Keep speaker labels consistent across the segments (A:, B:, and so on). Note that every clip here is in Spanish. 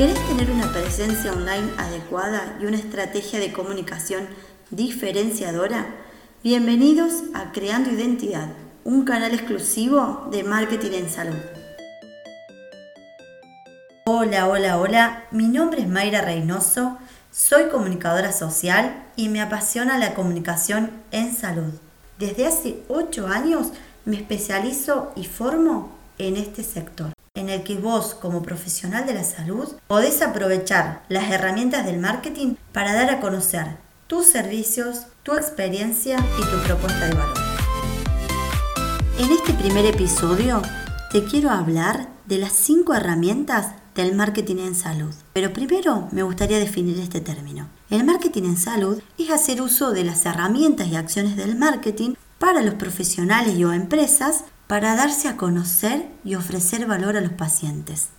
A: ¿Querés tener una presencia online adecuada y una estrategia de comunicación diferenciadora? Bienvenidos a Creando Identidad, un canal exclusivo de marketing en salud. Hola, hola, hola, mi nombre es Mayra Reynoso, soy comunicadora social y me apasiona la comunicación en salud. Desde hace 8 años me especializo y formo en este sector en el que vos como profesional de la salud podés aprovechar las herramientas del marketing para dar a conocer tus servicios, tu experiencia y tu propuesta de valor. En este primer episodio te quiero hablar de las 5 herramientas del marketing en salud. Pero primero me gustaría definir este término. El marketing en salud es hacer uso de las herramientas y acciones del marketing para los profesionales y o empresas para darse a conocer y ofrecer valor a los pacientes.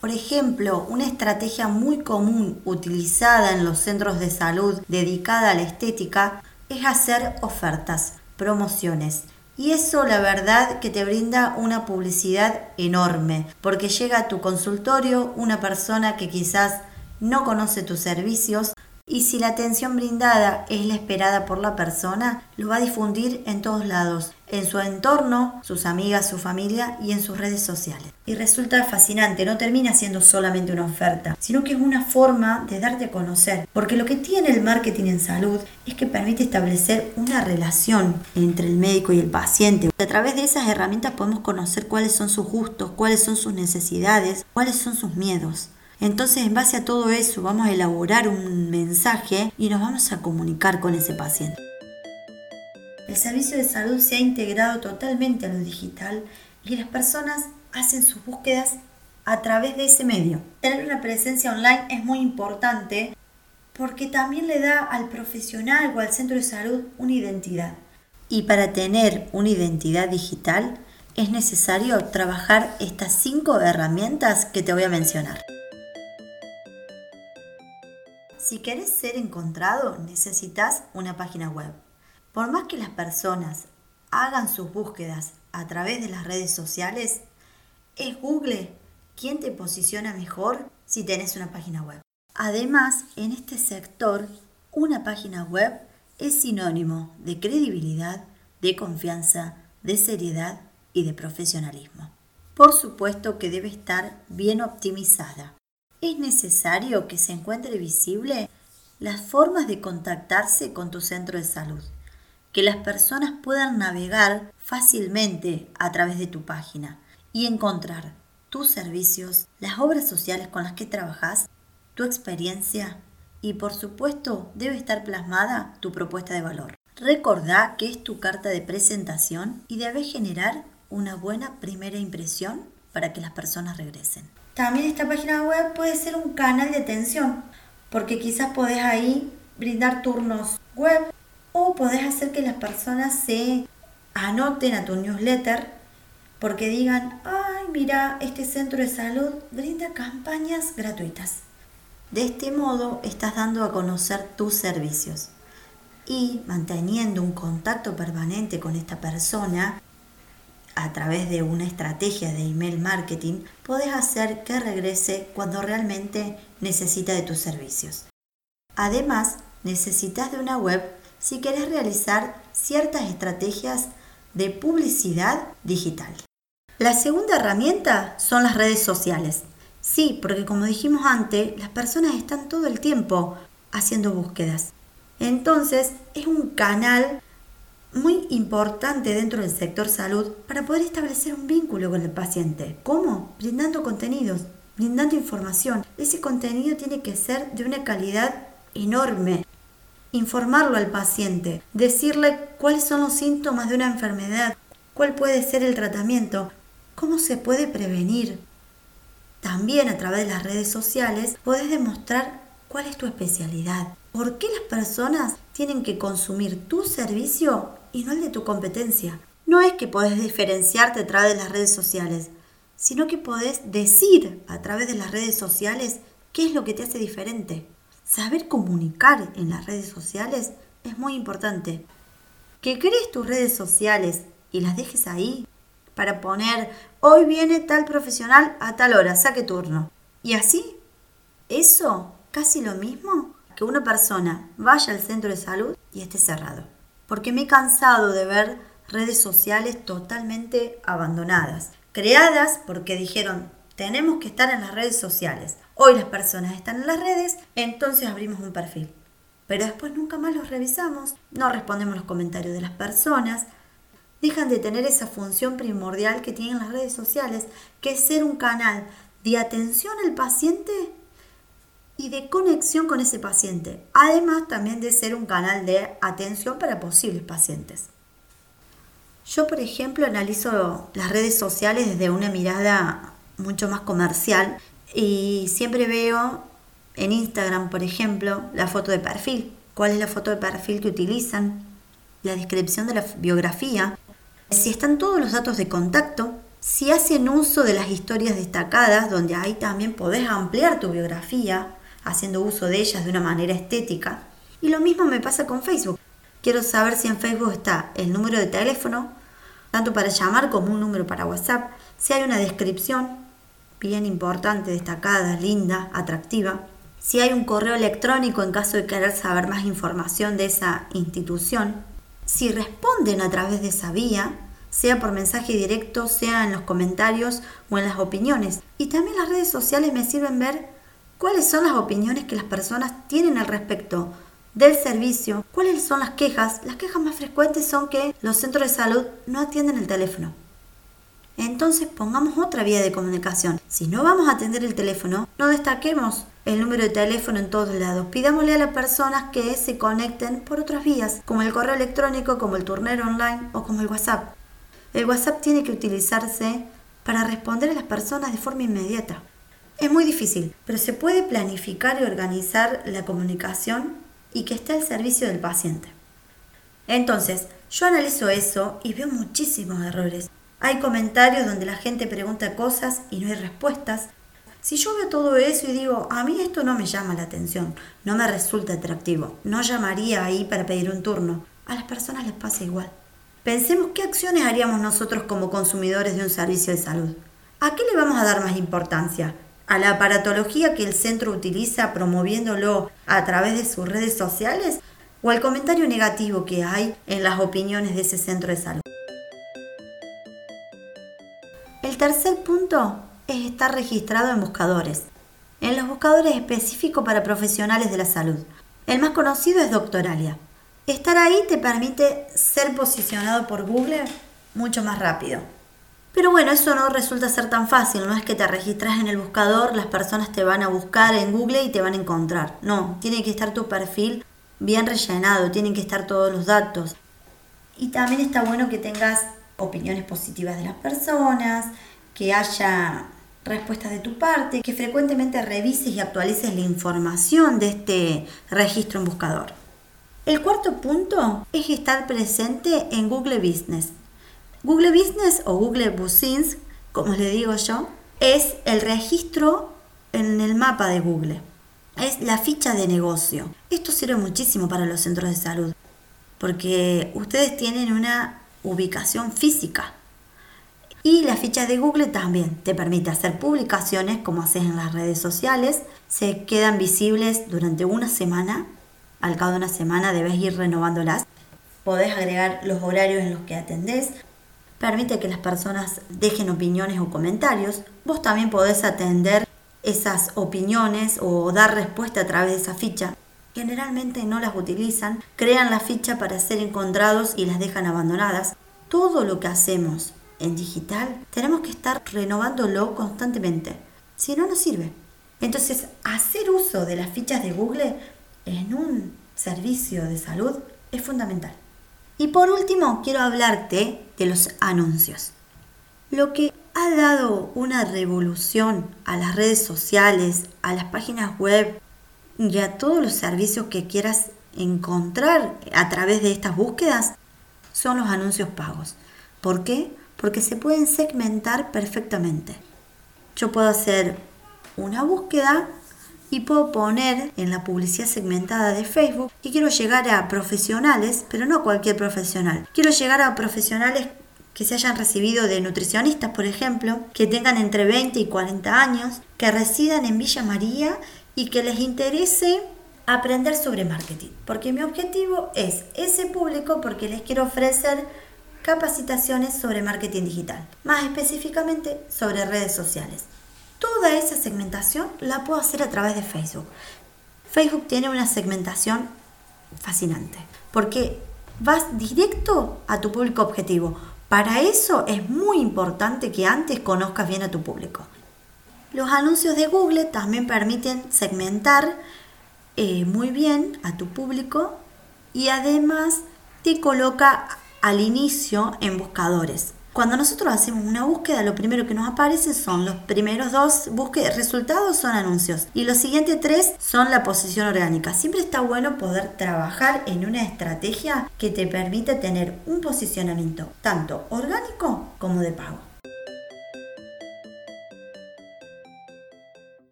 A: Por ejemplo, una estrategia muy común utilizada en los centros de salud dedicada a la estética es hacer ofertas, promociones. Y eso la verdad que te brinda una publicidad enorme, porque llega a tu consultorio una persona que quizás no conoce tus servicios y si la atención brindada es la esperada por la persona, lo va a difundir en todos lados, en su entorno, sus amigas, su familia y en sus redes sociales. Y resulta fascinante, no termina siendo solamente una oferta, sino que es una forma de darte a conocer, porque lo que tiene el marketing en salud es que permite establecer una relación entre el médico y el paciente. A través de esas herramientas podemos conocer cuáles son sus gustos, cuáles son sus necesidades, cuáles son sus miedos. Entonces, en base a todo eso, vamos a elaborar un mensaje y nos vamos a comunicar con ese paciente. El servicio de salud se ha integrado totalmente a lo digital y las personas hacen sus búsquedas a través de ese medio. Tener una presencia online es muy importante porque también le da al profesional o al centro de salud una identidad. Y para tener una identidad digital es necesario trabajar estas cinco herramientas que te voy a mencionar. Si querés ser encontrado, necesitas una página web. Por más que las personas hagan sus búsquedas a través de las redes sociales, es Google quien te posiciona mejor si tenés una página web. Además, en este sector, una página web es sinónimo de credibilidad, de confianza, de seriedad y de profesionalismo. Por supuesto que debe estar bien optimizada es necesario que se encuentre visible las formas de contactarse con tu centro de salud, que las personas puedan navegar fácilmente a través de tu página y encontrar tus servicios, las obras sociales con las que trabajas, tu experiencia y por supuesto debe estar plasmada tu propuesta de valor. Recordá que es tu carta de presentación y debes generar una buena primera impresión para que las personas regresen. También esta página web puede ser un canal de atención, porque quizás podés ahí brindar turnos web o podés hacer que las personas se anoten a tu newsletter porque digan, ay, mira, este centro de salud brinda campañas gratuitas. De este modo estás dando a conocer tus servicios y manteniendo un contacto permanente con esta persona, a través de una estrategia de email marketing, puedes hacer que regrese cuando realmente necesita de tus servicios. Además, necesitas de una web si quieres realizar ciertas estrategias de publicidad digital. La segunda herramienta son las redes sociales. Sí, porque como dijimos antes, las personas están todo el tiempo haciendo búsquedas. Entonces, es un canal muy importante dentro del sector salud para poder establecer un vínculo con el paciente. ¿Cómo? Brindando contenidos, brindando información. Ese contenido tiene que ser de una calidad enorme. Informarlo al paciente, decirle cuáles son los síntomas de una enfermedad, cuál puede ser el tratamiento, cómo se puede prevenir. También a través de las redes sociales podés demostrar cuál es tu especialidad, por qué las personas tienen que consumir tu servicio y no el de tu competencia. No es que podés diferenciarte a través de las redes sociales, sino que podés decir a través de las redes sociales qué es lo que te hace diferente. Saber comunicar en las redes sociales es muy importante. Que crees tus redes sociales y las dejes ahí para poner hoy viene tal profesional a tal hora, saque turno. Y así Eso casi lo mismo que una persona vaya al centro de salud y esté cerrado. Porque me he cansado de ver redes sociales totalmente abandonadas, creadas porque dijeron, tenemos que estar en las redes sociales. Hoy las personas están en las redes, entonces abrimos un perfil. Pero después nunca más los revisamos, no respondemos los comentarios de las personas, dejan de tener esa función primordial que tienen las redes sociales, que es ser un canal de atención al paciente y de conexión con ese paciente, además también de ser un canal de atención para posibles pacientes. Yo, por ejemplo, analizo las redes sociales desde una mirada mucho más comercial y siempre veo en Instagram, por ejemplo, la foto de perfil. ¿Cuál es la foto de perfil que utilizan? La descripción de la biografía. Si están todos los datos de contacto, si hacen uso de las historias destacadas, donde ahí también podés ampliar tu biografía, haciendo uso de ellas de una manera estética. Y lo mismo me pasa con Facebook. Quiero saber si en Facebook está el número de teléfono, tanto para llamar como un número para WhatsApp, si hay una descripción bien importante, destacada, linda, atractiva, si hay un correo electrónico en caso de querer saber más información de esa institución, si responden a través de esa vía, sea por mensaje directo, sea en los comentarios o en las opiniones. Y también las redes sociales me sirven ver cuáles son las opiniones que las personas tienen al respecto del servicio, cuáles son las quejas. Las quejas más frecuentes son que los centros de salud no atienden el teléfono. Entonces pongamos otra vía de comunicación. Si no vamos a atender el teléfono, no destaquemos el número de teléfono en todos lados. Pidámosle a las personas que se conecten por otras vías, como el correo electrónico, como el turnero online o como el WhatsApp. El WhatsApp tiene que utilizarse para responder a las personas de forma inmediata. Es muy difícil, pero se puede planificar y organizar la comunicación y que esté al servicio del paciente. Entonces, yo analizo eso y veo muchísimos errores. Hay comentarios donde la gente pregunta cosas y no hay respuestas. Si yo veo todo eso y digo, a mí esto no me llama la atención, no me resulta atractivo, no llamaría ahí para pedir un turno, a las personas les pasa igual. Pensemos qué acciones haríamos nosotros como consumidores de un servicio de salud. ¿A qué le vamos a dar más importancia? ¿A la aparatología que el centro utiliza promoviéndolo a través de sus redes sociales? ¿O al comentario negativo que hay en las opiniones de ese centro de salud? El tercer punto es estar registrado en buscadores, en los buscadores específicos para profesionales de la salud. El más conocido es Doctoralia. Estar ahí te permite ser posicionado por Google mucho más rápido. Pero bueno, eso no resulta ser tan fácil, no es que te registras en el buscador, las personas te van a buscar en Google y te van a encontrar. No, tiene que estar tu perfil bien rellenado, tienen que estar todos los datos. Y también está bueno que tengas opiniones positivas de las personas, que haya respuestas de tu parte, que frecuentemente revises y actualices la información de este registro en buscador. El cuarto punto es estar presente en Google Business. Google Business o Google Business, como le digo yo, es el registro en el mapa de Google. Es la ficha de negocio. Esto sirve muchísimo para los centros de salud, porque ustedes tienen una ubicación física. Y la ficha de Google también te permite hacer publicaciones como haces en las redes sociales. Se quedan visibles durante una semana. Al cabo de una semana debes ir renovándolas. Podés agregar los horarios en los que atendés. Permite que las personas dejen opiniones o comentarios. Vos también podés atender esas opiniones o dar respuesta a través de esa ficha generalmente no las utilizan, crean la ficha para ser encontrados y las dejan abandonadas. Todo lo que hacemos en digital tenemos que estar renovándolo constantemente, si no, no sirve. Entonces, hacer uso de las fichas de Google en un servicio de salud es fundamental. Y por último, quiero hablarte de los anuncios. Lo que ha dado una revolución a las redes sociales, a las páginas web, y a todos los servicios que quieras encontrar a través de estas búsquedas son los anuncios pagos. ¿Por qué? Porque se pueden segmentar perfectamente. Yo puedo hacer una búsqueda y puedo poner en la publicidad segmentada de Facebook que quiero llegar a profesionales, pero no cualquier profesional. Quiero llegar a profesionales que se hayan recibido de nutricionistas, por ejemplo, que tengan entre 20 y 40 años, que residan en Villa María y que les interese aprender sobre marketing, porque mi objetivo es ese público porque les quiero ofrecer capacitaciones sobre marketing digital, más específicamente sobre redes sociales. Toda esa segmentación la puedo hacer a través de Facebook. Facebook tiene una segmentación fascinante, porque vas directo a tu público objetivo. Para eso es muy importante que antes conozcas bien a tu público. Los anuncios de Google también permiten segmentar eh, muy bien a tu público y además te coloca al inicio en buscadores. Cuando nosotros hacemos una búsqueda, lo primero que nos aparece son los primeros dos resultados son anuncios y los siguientes tres son la posición orgánica. Siempre está bueno poder trabajar en una estrategia que te permite tener un posicionamiento tanto orgánico como de pago.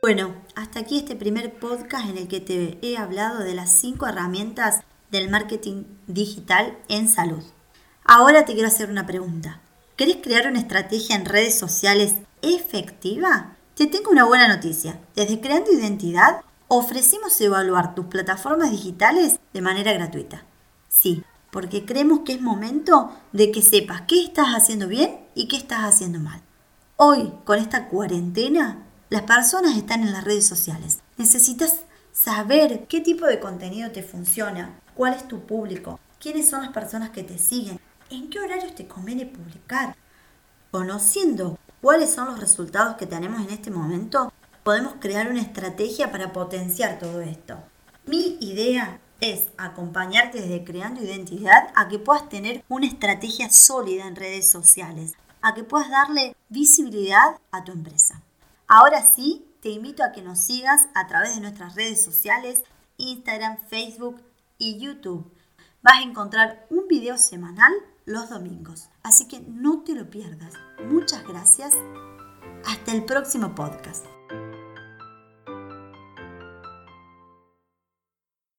A: Bueno, hasta aquí este primer podcast en el que te he hablado de las cinco herramientas del marketing digital en salud. Ahora te quiero hacer una pregunta. ¿Querés crear una estrategia en redes sociales efectiva? Te tengo una buena noticia. Desde Creando Identidad ofrecimos evaluar tus plataformas digitales de manera gratuita. Sí, porque creemos que es momento de que sepas qué estás haciendo bien y qué estás haciendo mal. Hoy, con esta cuarentena, las personas están en las redes sociales. Necesitas saber qué tipo de contenido te funciona, cuál es tu público, quiénes son las personas que te siguen, en qué horarios te conviene publicar. Conociendo cuáles son los resultados que tenemos en este momento, podemos crear una estrategia para potenciar todo esto. Mi idea es acompañarte desde creando identidad a que puedas tener una estrategia sólida en redes sociales, a que puedas darle visibilidad a tu empresa. Ahora sí, te invito a que nos sigas a través de nuestras redes sociales, Instagram, Facebook y YouTube. Vas a encontrar un video semanal los domingos, así que no te lo pierdas. Muchas gracias. Hasta el próximo podcast.